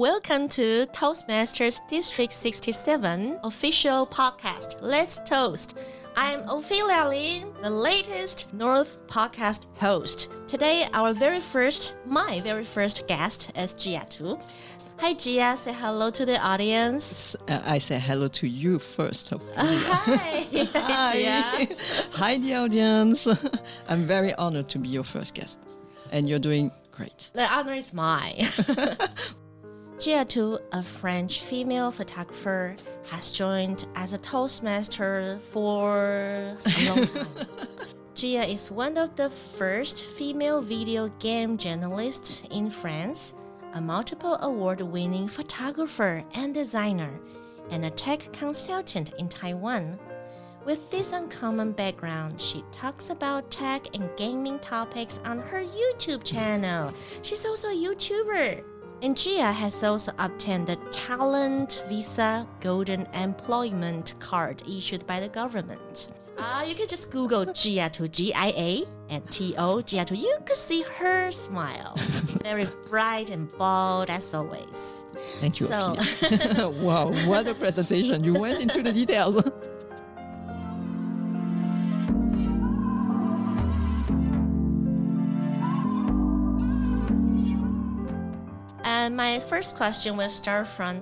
Welcome to Toastmasters District 67 official podcast. Let's toast. I'm Ophelia Lin, the latest North podcast host. Today, our very first, my very first guest is Gia To. Hi, Gia. Say hello to the audience. Uh, I say hello to you first. Of Uh, hi. Hi, Gia. Hi, the audience. I'm very honored to be your first guest, and you're doing great. The honor is mine. Gia To, a French female photographer, has joined as a Toastmaster for a long time. Gia is one of the first female video game journalists in France, a multiple award winning photographer and designer, and a tech consultant in Taiwan. With this uncommon background, she talks about tech and gaming topics on her YouTube channel. She's also a YouTuber. And Gia has also obtained the Talent Visa Golden Employment Card issued by the government. Uh, you can just Google Gia To G I A and T O Gia To. You could see her smile. Very bright and bold as always. Thank you. So- wow, what a presentation! You went into the details. My first question will start from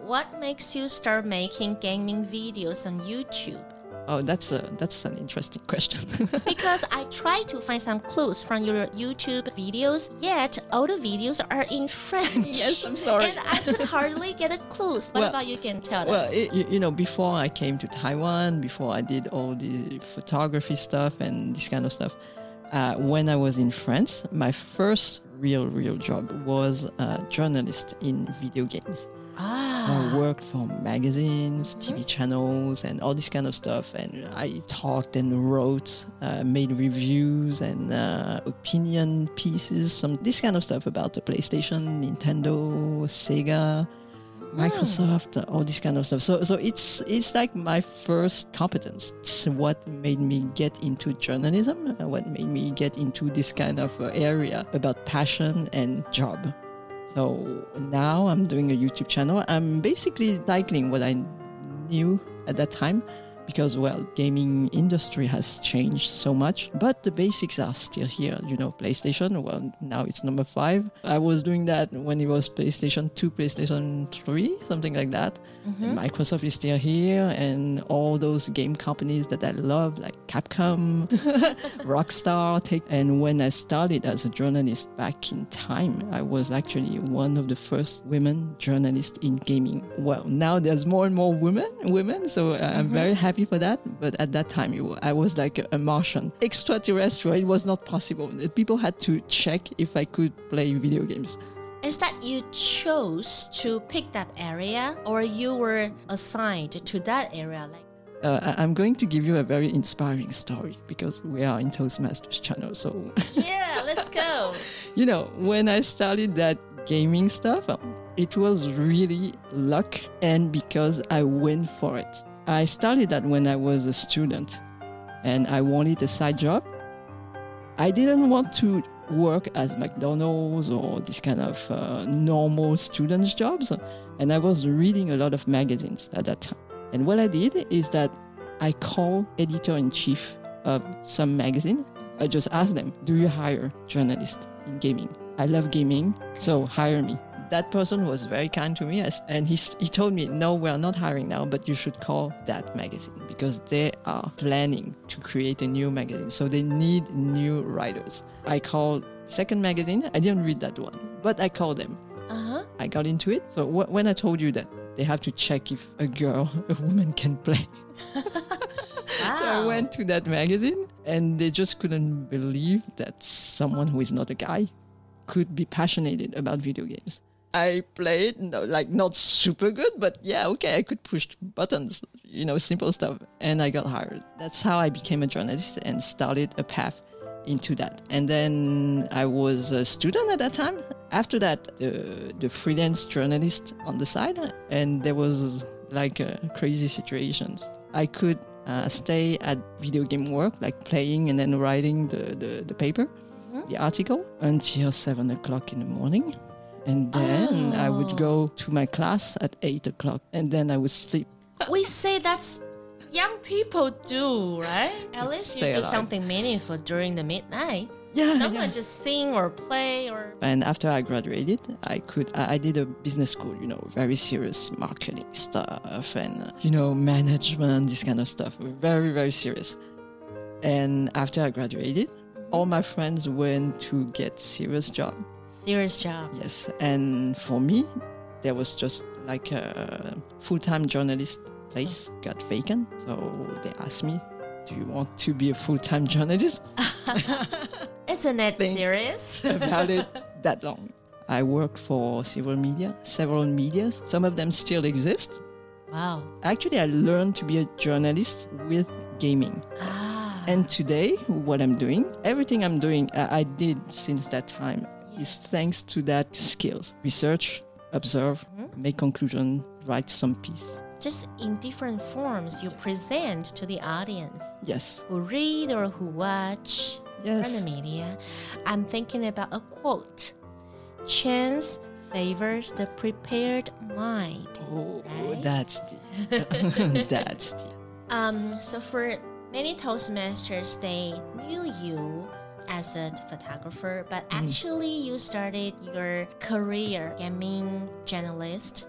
what makes you start making gaming videos on YouTube? Oh, that's a that's an interesting question. Because I try to find some clues from your YouTube videos, yet all the videos are in French. Yes, I'm sorry. And I could hardly get a clues. What Well- about you can tell well, us? it, you, you know, before I came to Taiwan, before I did all the photography stuff and this kind of stuff, uh, when I was in France, my first real real job was a journalist in video games. ah. I worked for magazines, TV channels, and all this kind of stuff. And I talked and wrote, uh, made reviews and uh, opinion pieces, some this kind of stuff about the PlayStation, Nintendo, Sega, Microsoft, all this kind of stuff. So, so it's it's like my first competence. It's what made me get into journalism. What made me get into this kind of uh, area about passion and job. So now I'm doing a YouTube channel. I'm basically cycling what I knew at that time because well gaming industry has changed so much but the basics are still here. You know playstation well now it's number five. I was doing that when it was playstation 2 playstation 3 something like that. Mm-hmm. microsoft is still here and all those game companies that i love like capcom rockstar take and when i started as a journalist back in time i was actually one of the first women journalists in gaming. Well now there's more and more women women so i'm very happy for that but at that time wa- i was like a, martian extraterrestrial it was not possible people had to check if i could play video games Is that you chose to pick that area or you were assigned to that area? Like uh, I- i'm going to give you a very inspiring story because we are in toastmasters channel so Yeah, let's go. you know, when I started that gaming stuff, it was really luck and because I went for it. I started that when I was a student and I wanted a side job. I didn't want to work as McDonald's or this kind of uh, normal students' jobs. And I was reading a lot of magazines at that time. And what I did is that I called editor in chief of some magazine I just asked them, do you hire journalists in gaming? I love gaming, so hire me. That person was very kind to me as- and he, he told me, no, we're not hiring now, but you should call that magazine because they are planning to create a new magazine. So they need new writers. I called second magazine. I didn't read that one, but I called them. Uh huh. I got into it. So wh- when I told you that they have to check if a girl, a woman can play, Wow. so I went to that magazine and they just couldn't believe that someone who is not a guy could be passionate about video games. I played no, like not super good, but yeah, okay, I could push buttons, you know, simple stuff, and I got hired. That's how I became a journalist and started a path into that. And then I was a student at that time. After that, the the freelance journalist on the side, and there was like uh, crazy situations. I could uh, stay at video game work, like playing and then writing the, the, the paper, the article, until seven o'clock in the morning. And then I would Oh. go to my class at eight o'clock, and then I would sleep. we say that's young people do, right? At least you Stay do alive. something meaningful during the midnight. Yeah, Someone just sing or play or And after I graduated, I could I, I did a business school, you know, very serious marketing stuff and uh, you know management, this kind of stuff, very very serious. And after I graduated, all my friends went to get serious job. Serious job. Yes, and for me, there was just like a full-time journalist place got vacant, so they asked me, "Do you want to be a full-time journalist?" Isn't it serious? about it that long. I worked for several media, several medias. Some of them still exist. wow. Actually, I learned to be a journalist with gaming. Ah. And today, what I'm doing, everything I'm doing, I I did since that time, is thanks to that skills. Research, observe, Mhm. make conclusion, write some piece. just in different forms you present to the audience Yes. who read or who watch from the media. I'm thinking about a quote. Chance favors the prepared mind. Oh, Right? that's deep. that's deep. Um, so for many Toastmasters, they knew you as a photographer, but mm-hmm. actually you started your career gaming journalist.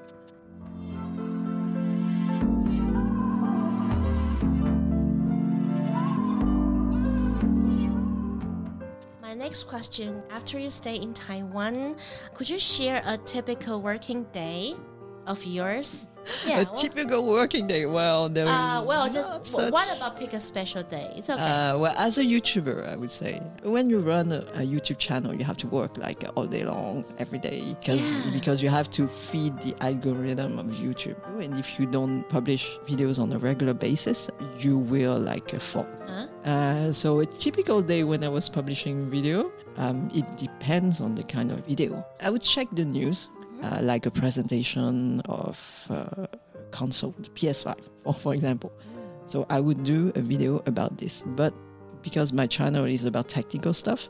My next question after you stay in Taiwan, could you share a typical working day of yours? a well- typical working day. Well, there uh, well, just such- what about pick a special day? It's okay. Uh, well, as a YouTuber, I would say when you run a, a YouTube channel, you have to work like all day long, every day, because Yeah. because you have to feed the algorithm of YouTube. And if you don't publish videos on a regular basis, you will like uh, fall. huh? Uh, so a typical day when I was publishing video, um, it depends on the kind of video. I would check the news, uh, like a presentation of uh, console, the PS5, for, for example. So I would do a video about this, but because my channel is about technical stuff,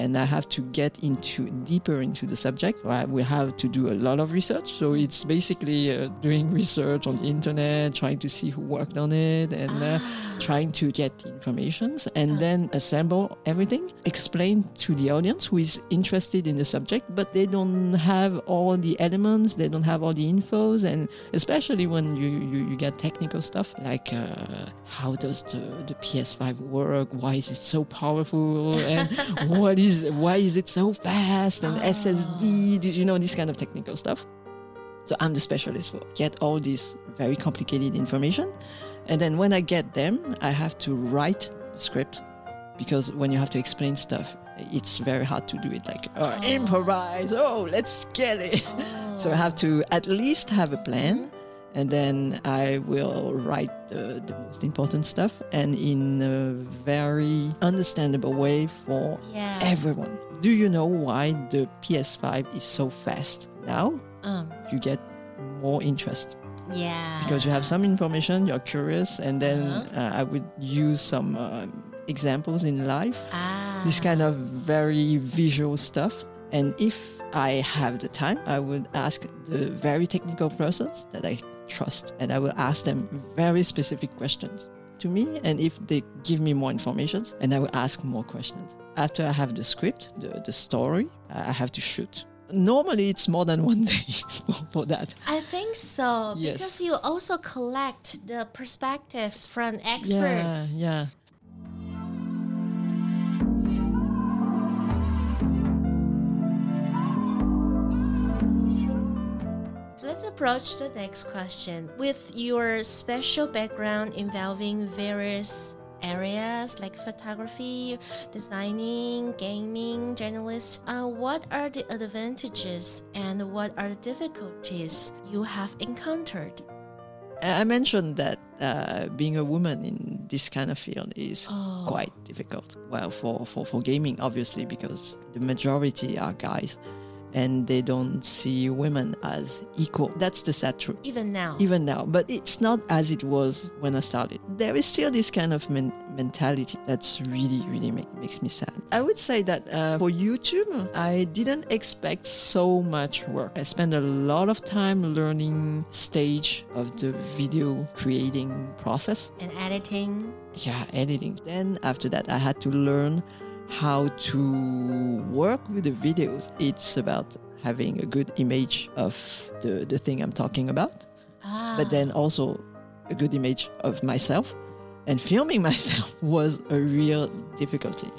and I have to get into deeper into the subject, I will have to do a lot of research. So it's basically uh, doing research on the internet, trying to see who worked on it, and uh, Ah. trying to get the informations and Uh. then assemble everything, explain to the audience who is interested in the subject, but they don't have all the elements, they don't have all the infos, and especially when you, you, you get technical stuff like uh, how does the, the PS5 work, why is it so powerful, and what is why is it so fast, and ah. Oh. SSD, you know, this kind of technical stuff. So I'm the specialist for get all this very complicated information. And then when I get them, I have to write the script because when you have to explain stuff, it's very hard to do it like oh, Oh. improvise. Oh, let's get it. Ah. So I have to at least have a plan. And then I will write the, the most important stuff and in a very understandable way for yeah. everyone. Do you know why the PS5 is so fast now? um, You get more interest yeah. because you have some information, you're curious, and then Uh-huh. uh, I would use some um, examples in life, ah. this kind of very visual stuff. And if I have the time, I would ask the very technical persons that I trust, and I will ask them very specific questions to me. And if they give me more information, and I will ask more questions. After I have the script, the, the story, I have to shoot. Normally, it's more than one day for, for that. I think so Yes. because you also collect the perspectives from experts. Yeah, yeah. Let's approach the next question. With your special background involving various areas like photography, designing, gaming, journalists, uh, what are the advantages and what are the difficulties you have encountered? I mentioned that uh, being a woman in this kind of field is Oh. quite difficult. Well, for, for, for gaming, obviously, because the majority are guys. And they don't see women as equal. That's the sad truth. Even now. Even now, but it's not as it was when I started. There is still this kind of men- mentality that's really, really make, makes me sad. I would say that uh, for YouTube, I didn't expect so much work. I spent a lot of time learning stage of the video creating process. and editing. Yeah, editing. Then after that, I had to learn how to work with the videos. It's about having a good image of the, the thing I'm talking about, Ah. but then also a good image of myself. And filming myself was a real difficulty.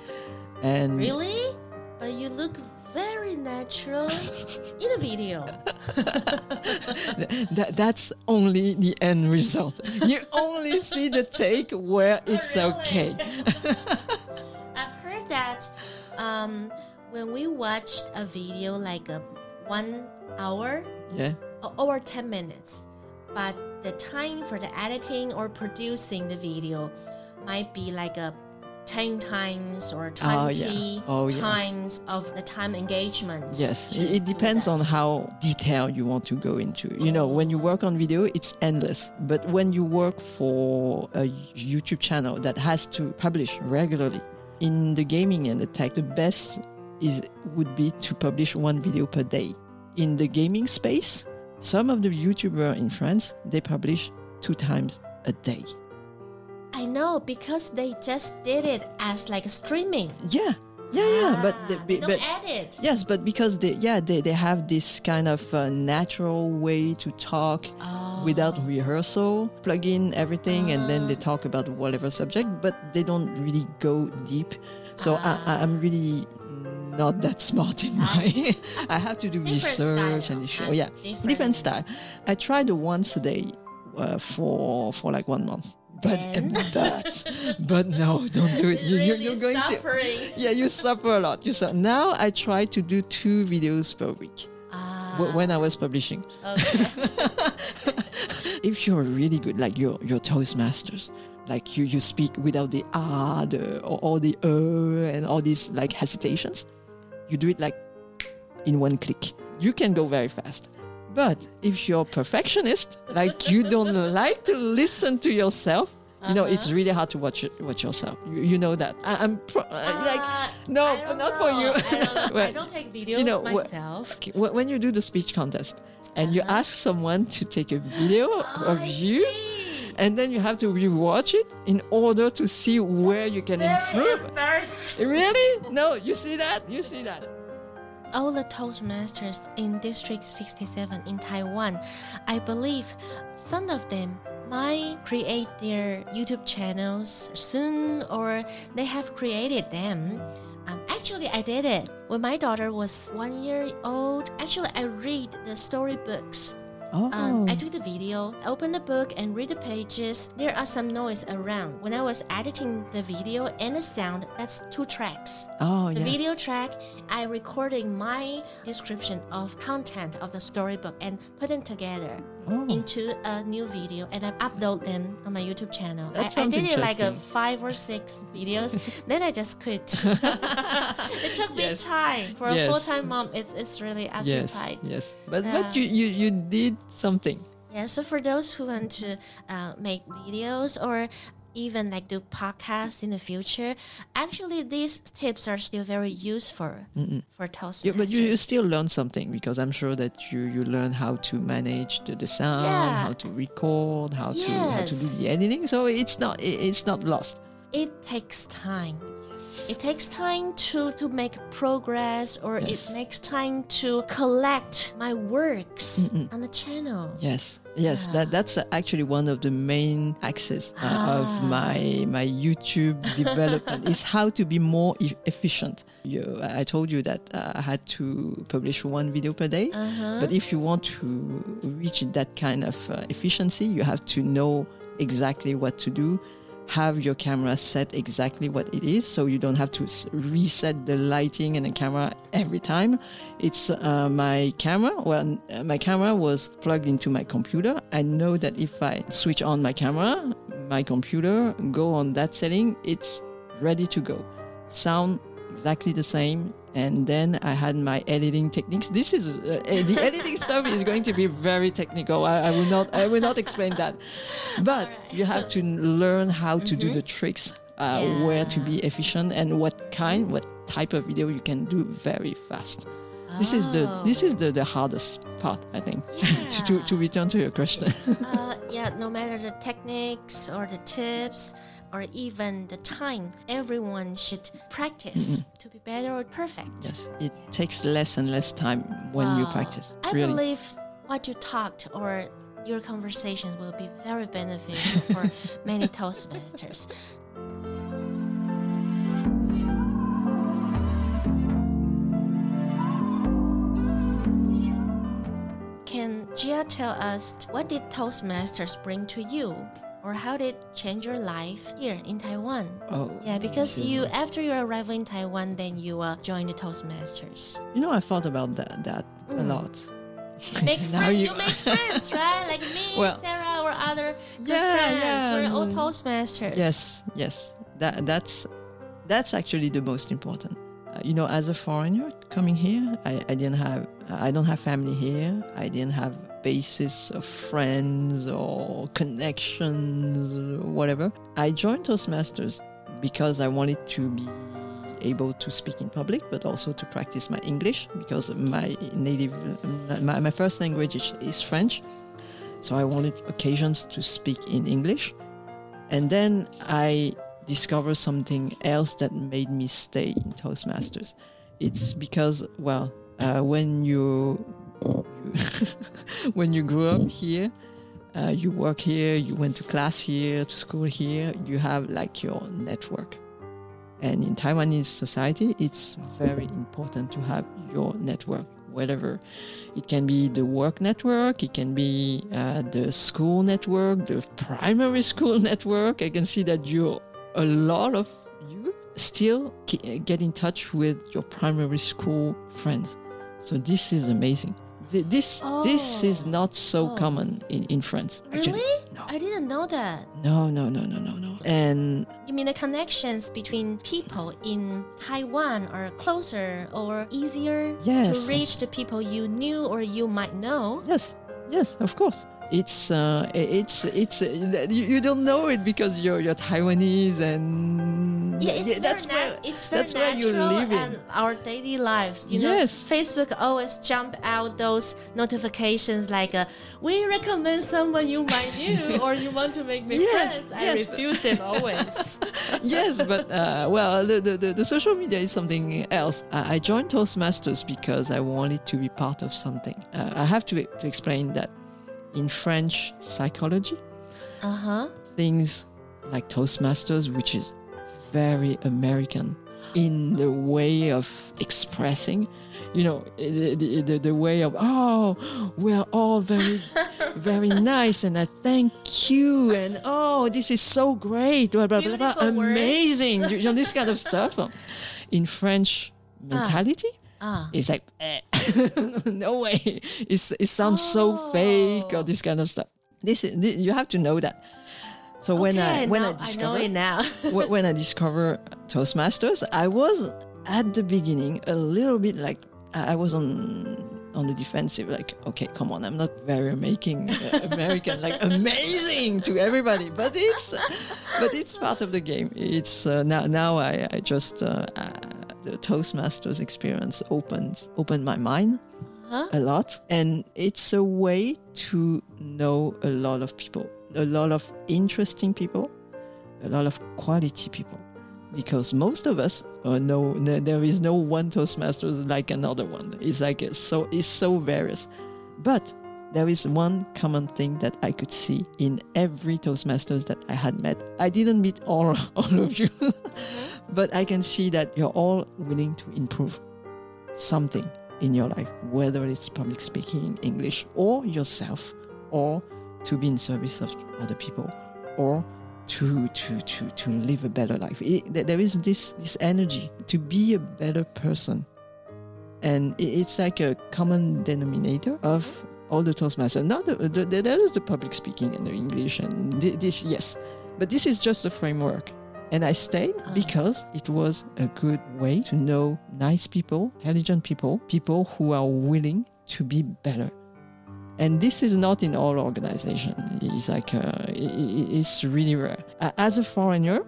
And Really? But you look very natural in a video. that, that's only the end result. You only see the take where it's Really? okay. That um, when we watched a video like a one hour Yeah. or 10 minutes, but the time for the editing or producing the video might be like a 10 times or 20 Oh, yeah. Oh, yeah. times of the time engagement. Yes, it, it depends on how detailed you want to go into. You know, when you work on video, it's endless. But when you work for a YouTube channel that has to publish regularly, in the gaming and the tech, the best is would be to publish one video per day. In the gaming space, some of the YouTubers in France they publish two times a day. I know because they just did it as like streaming. Yeah, yeah, yeah. But the, Ah, they don't but edit. Yes, but because they yeah they, they have this kind of uh, natural way to talk Oh. without rehearsal, plug in everything, and then they Ah. talk about whatever subject, but they don't really go deep. So I, I, I'm really not that smart in my. I have to do Ah. Research style. and Ah, oh, yeah, different. different style. I tried once a day uh, for for like one month, but Then? but but no, don't do it. You, Really you're going to yeah, you suffer a lot. You suffer. Now I try to do two videos per week Ah, when I was publishing. okay. If you're really good, like you're, you're Toastmasters, like you, you speak without the ah, the, or, or the uh, and all these like hesitations, you do it like in one click. You can go very fast. But if you're a perfectionist, like you don't like to listen to yourself, you know, it's Uh-huh. really hard to watch watch yourself. You, you know that. I, I'm pro- uh, like no, not for you. I don't, know. I don't take videos you know, myself. When you do the speech contest and you Uh-huh. ask someone to take a video Oh, of I you see. and then you have to rewatch it in order to see where you can improve really no you see that you see that all the Toastmasters in District 67 in Taiwan, I believe some of them might create their YouTube channels soon or they have created them. Um, actually, I did it when my daughter was one year old. Actually, I read the storybooks. Oh Um, I took the video, opened the book, and read the pages. There are some noise around. When I was editing the video and the sound, that's two tracks. oh The yeah video track, I recording my description of content of the storybook and put them together oh. into a new video and I upload them on my YouTube channel. I, I did it like a five or six videos. then I just quit. it took me time. For a full-time mom, it's, it's really yes occupied. yes yes. but Yeah. but you, you you did something Yeah, so for those who want to uh, make videos or even like do podcasts in the future, actually these tips are still very useful for Toastmasters. Yeah, but you, you still learn something because I'm sure that you, you learn how to manage the, the sound, Yeah. how to record, how to how to do the editing. So it's not it- it's not lost. it takes time. It takes time to, to make progress or Yes. it makes time to collect my works on the channel. Yes, yes, that that's actually one of the main axes uh, Ah. of my my YouTube development is how to be more e- efficient. You, I told you that uh, I had to publish one video per day, Uh-huh. but if you want to reach that kind of uh, efficiency, you have to know exactly what to do. Have your camera set exactly what it is, so you don't have to reset the lighting and the camera every time. It's uh, my camera. Well, uh, my camera was plugged into my computer. I know that if I switch on my camera, my computer go on that setting, it's ready to go. Sound exactly the same, and then I had my editing techniques. This is uh, uh, the editing stuff is going to be very technical. I, I will not I will not explain that, but Alright. you have to learn how to do the tricks, uh, where to be efficient, and what kind, what type of video you can do very fast. This is the this is the, the hardest part, I think. to, to to return to your question. uh, yeah, no matter the techniques or the tips or even the time, everyone should practice mm-hmm. to be better or perfect. yes, it takes less and less time when you practice. I really. believe what you talked or your conversation will be very beneficial for many Toastmasters. Can Gia tell us what did Toastmasters bring to you? Or how did it change your life here in Taiwan? oh, Yeah, because you after your arrival in Taiwan, then you uh, joined the Toastmasters. You know, I thought about that that a Mm. lot. Make friends, you- you... make friends, right? Like me, Well- Sarah, or other good Yeah, friends. yeah, We're all. Toastmasters. Yes, yes. That that's that's actually the most important. Uh, you know, as a foreigner coming here, I, I didn't have I don't have family here. I didn't have basis of friends or connections whatever. I joined Toastmasters because I wanted to be able to speak in public, but also to practice my English because my native my, my first language is, is French. So I wanted occasions to speak in English. And then I discovered something else that made me stay in Toastmasters. It's because, well, uh, when you when you grew up here, uh, you work here, you went to class here, to school here, you have like your network. And in Taiwanese society, it's very important to have your network, whatever. It can be the work network, it can be uh, the school network, the primary school network. I can see that you, a lot of you, still get in touch with your primary school friends. So this is amazing. Th- This this is Oh. not so Oh. common in, in France. Actually, Really? no, I didn't know that. no, no, no, no, no, no. And You mean the connections between people in Taiwan are closer or easier Yes. to reach the people you knew or you might know? Yes, yes, of course. It's uh, it's it's uh, you, you don't know it because you're you're Taiwanese and Yeah, it's that's very where nat- it's very that's where you natural live in. and our daily lives. You know, Facebook always jump out those notifications like, uh, "We recommend someone you might knew or you want to make me Yes, friends." I yes, but- refuse them always. yes, but uh, well, the, the, the, the social media is something else. I, I joined Toastmasters because I wanted to be part of something. Uh, I have to to explain that in French psychology, uh huh. things like Toastmasters, which is very American in the way of expressing, you know, the, the, the, way of, oh, we're all very, very nice and I thank you and oh, this is so great, blah, blah, blah, blah, amazing, you know, this kind of stuff. In French mentality, Ah. it's like, eh, no way. It's, it sounds so fake or Oh. this kind of stuff. This is, you have to know that. So when I Okay, when I I know discovered it now. when I discovered Toastmasters, I was at the beginning a little bit like I I was on on the defensive. Like, okay, come on, I'm not very making uh, American like amazing to everybody, but it's but it's part of the game. It's uh, now now I I just uh, uh, the Toastmasters experience opened opened my mind Huh? a lot and it's a way to know a lot of people a lot of interesting people a lot of quality people because most of us uh, no, there is no one toastmasters like another one. It's like a, so it's so various. But there is one common thing that i could see in every toastmasters that i had met. I didn't meet all, all of you but i can see that you're all willing to improve something in your life, whether it's public speaking, English, or yourself, or to be in service of other people, or to to to to live a better life. It, there- is this this energy to be a better person, and it- it's like a common denominator of all the Toastmasters. Not the, the, the, there is the public speaking and the English and this yes, but this is just a framework. And I stayed Ah. because it was a good way to know nice people, intelligent people, people who are willing to be better. And this is not in all organizations. It's like uh, it, it's really rare. As a foreigner,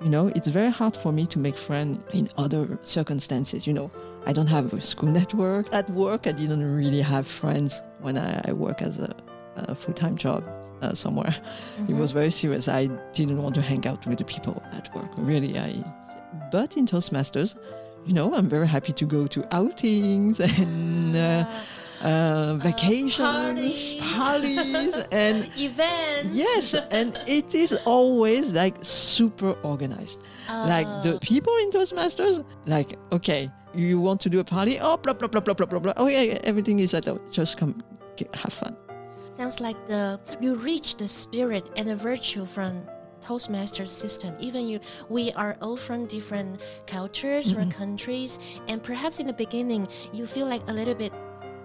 you know, it's very hard for me to make friends in other circumstances. You know, I don't have a school network. At work, I didn't really have friends when I, I work as a, a full-time job uh, somewhere. Mm-hmm. It was very serious. I didn't want to hang out with the people at work. Really, I. But in Toastmasters, you know, I'm very happy to go to outings and. Uh, uh, vacations, parties, parties and events. Yes, and it is always like super organized. Like the people in Toastmasters, like, okay, you want to do a party? Oh, blah, blah, blah, blah, blah, blah, blah. Oh, yeah, yeah everything is at Just come, get, have fun. Sounds like the you reach the spirit and the virtue from Toastmasters system. Even you, we are all from different cultures mm-hmm. or countries, and perhaps in the beginning you feel like a little bit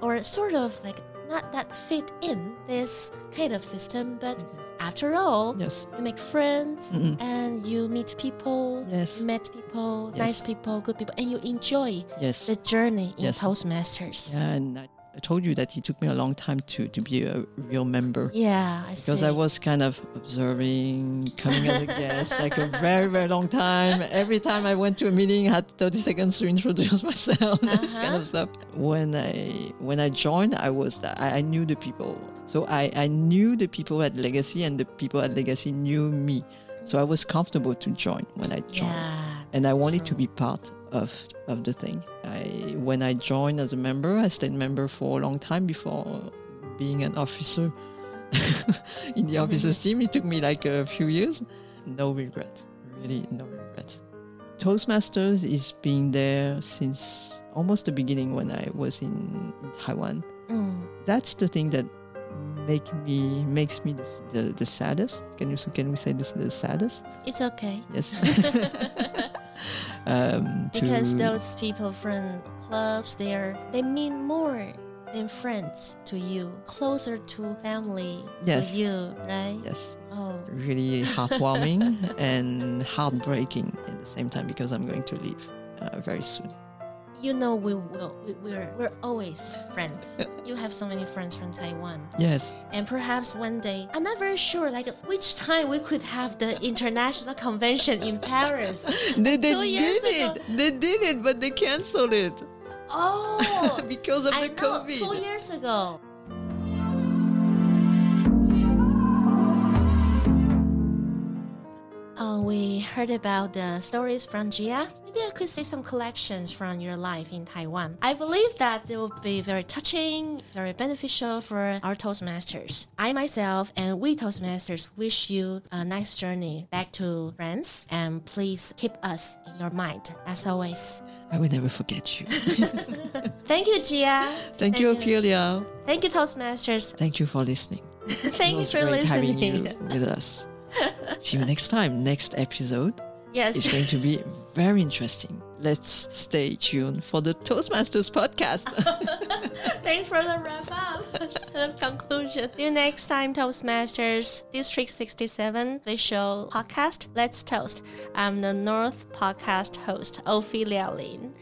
or sort of like not that fit in this kind of system, but after all, yes. you make friends mm-hmm. and you meet people, yes. you met people, yes. nice people, good people, and you enjoy yes. the journey in yes. Toastmasters. Yeah, I told you that it took me a long time to, to be a real member. Yeah, I because see. I was kind of observing, coming as a guest, like a very, very long time. Every time I went to a meeting, I had 30 seconds to introduce myself, uh-huh. this kind of stuff. When I when I joined, I was I, I knew the people. So I, I knew the people at Legacy and the people at Legacy knew me. So I was comfortable to join when I joined. Yeah, and I wanted true. to be part of of the thing. I when I joined as a member, I stayed member for a long time before being an officer in the officers team. It took me like a few years. No regrets, really no regrets. Toastmasters is being there since almost the beginning when I was in, in Taiwan. Mm. That's the thing that make me makes me the, the, the saddest. Can you can we say this is the saddest? It's okay. Yes. um, because those people from clubs, they are they mean more than friends to you, closer to family yes. to you, right? Yes. Oh. Really heartwarming and heartbreaking at the same time because I'm going to leave uh, very soon you know we will we, we're we're always friends. You have so many friends from taiwan. Yes. And perhaps one day i'm not very sure like which time we could have the international convention in paris. They, they did it. They did it but they canceled it. Oh. Because of I the know, covid. Two years ago we heard about the stories from Gia. Maybe I could see some collections from your life in Taiwan. I believe that they will be very touching, very beneficial for our Toastmasters. I myself and we Toastmasters wish you a nice journey back to France and please keep us in your mind as always. I will never forget you. Thank you, Gia. Thank, Thank you, Ophelia. Thank you, Toastmasters. Thank you for listening. Thank you for listening. Having you with us. See you next time. Next episode. Yes. It's going to be very interesting. Let's stay tuned for the Toastmasters podcast. Thanks for the wrap up, the conclusion. See you next time, Toastmasters District 67 visual podcast. Let's toast. I'm the North podcast host, Ophelia Lin.